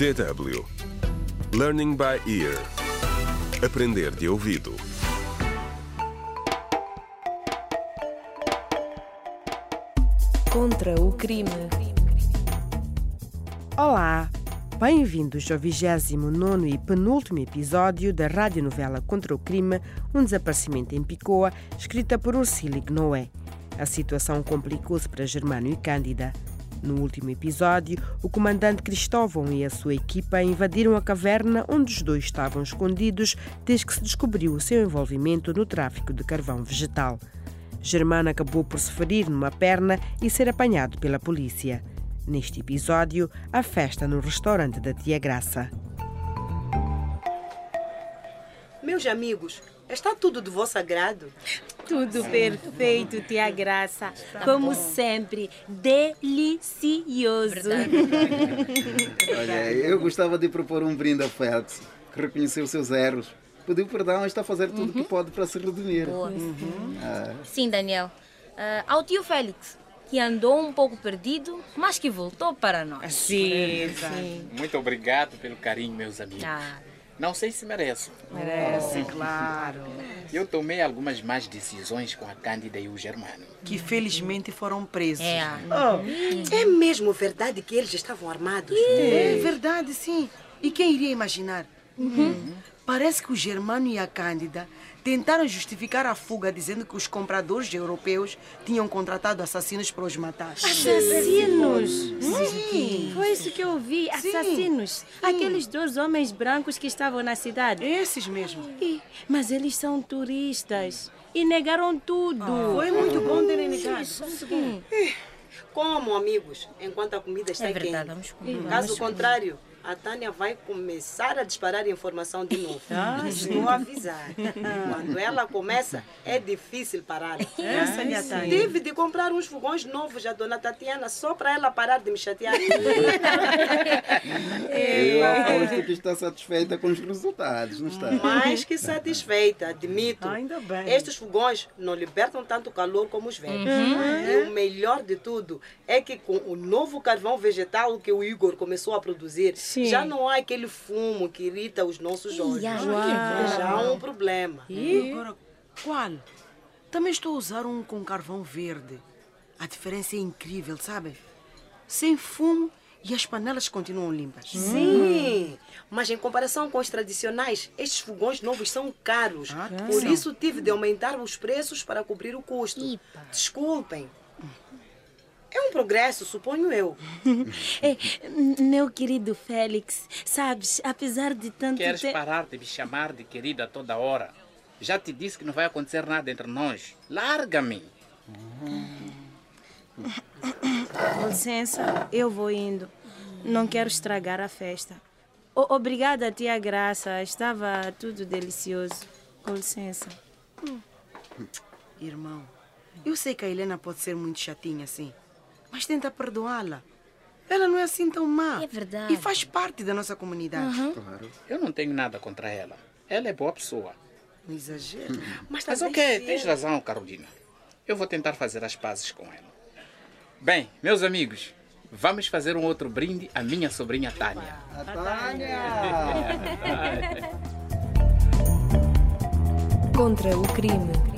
DW Learning by Ear Aprender de ouvido Contra o crime. Olá, bem-vindos ao 29 e penúltimo episódio da radionovela Contra o Crime, um desaparecimento em Picoa, escrita por Ursula Noé. A situação complicou-se para Germano e Cândida. No último episódio, o comandante Cristóvão e a sua equipa invadiram a caverna onde os dois estavam escondidos desde que se descobriu o seu envolvimento no tráfico de carvão vegetal. Germano acabou por se ferir numa perna e ser apanhado pela polícia. Neste episódio, a festa no restaurante da Tia Graça. Meus amigos, está tudo de vosso agrado? Tudo perfeito, tia Graça. Como sempre, delicioso. Olha, eu gostava de propor um brinde ao Felix, que reconheceu seus erros. Pediu perdão e está a fazer tudo o que pode para se redimir. Boa. Ah, Sim, Daniel. Ah, ao tio Félix, que andou um pouco perdido, mas que voltou para nós. Sim, sim. Muito obrigado pelo carinho, meus amigos. Ah, Não sei se mereço. Merece, claro. Eu tomei algumas más decisões com a Cândida e o Germano. que felizmente foram presos. é. É mesmo verdade que eles estavam armados? É verdade, sim. E quem iria imaginar? Parece que o Germano e a Cândida tentaram justificar a fuga dizendo que os compradores europeus tinham contratado assassinos para os matar. Assassinos! Sim, foi isso que eu vi. Assassinos. Aqueles dois homens brancos que estavam na cidade. Esses mesmo. Mas eles são turistas e negaram tudo. Foi muito bom terem negado. Sim. Como, amigos, enquanto a comida está É verdade, quente. vamos comer. Caso contrário, a Tânia vai começar a disparar informação de novo. Ah, Estou a avisar. Quando ela começa, é difícil parar. Essa Tânia. Tive de comprar uns fogões novos à dona Tatiana só para ela parar de me chatear. eu aposto que está satisfeita com os resultados, não está? Mais que satisfeita, admito. Ainda bem. Estes fogões não libertam tanto calor como os velhos. E o melhor de tudo é que com o novo carvão vegetal que o Igor começou a produzir, Sim. já não há aquele fumo que irrita os nossos olhos. Já há um problema. E agora, qual? Também estou a usar um com carvão verde. A diferença é incrível, sabe? Sem fumo e as panelas continuam limpas. Sim, mas em comparação com os tradicionais, estes fogões novos são caros. Por isso tive de aumentar os preços para cobrir o custo. Ipa. Desculpem. É um progresso, suponho eu. É, meu querido Félix, sabes, apesar de tanto Queres te- parar de me chamar de querida toda hora? Já te disse que não vai acontecer nada entre nós. Larga-me. Com licença, eu vou indo. Não quero estragar a festa. O- obrigada, tia Graça. Estava tudo delicioso. Com licença. Irmão, eu sei que a Helena pode ser muito chatinha assim, mas tenta perdoá-la. Ela não é assim tão má. É verdade. E faz parte da nossa comunidade. Claro. Eu não tenho nada contra ela. Ela é boa pessoa. Não exagero. Mas, Mas talvez ok, se- tens razão, Carolina. Eu vou tentar fazer as pazes com ela. Bem, meus amigos, vamos fazer um outro brinde à minha sobrinha Tânia. A Tânia! Contra o crime.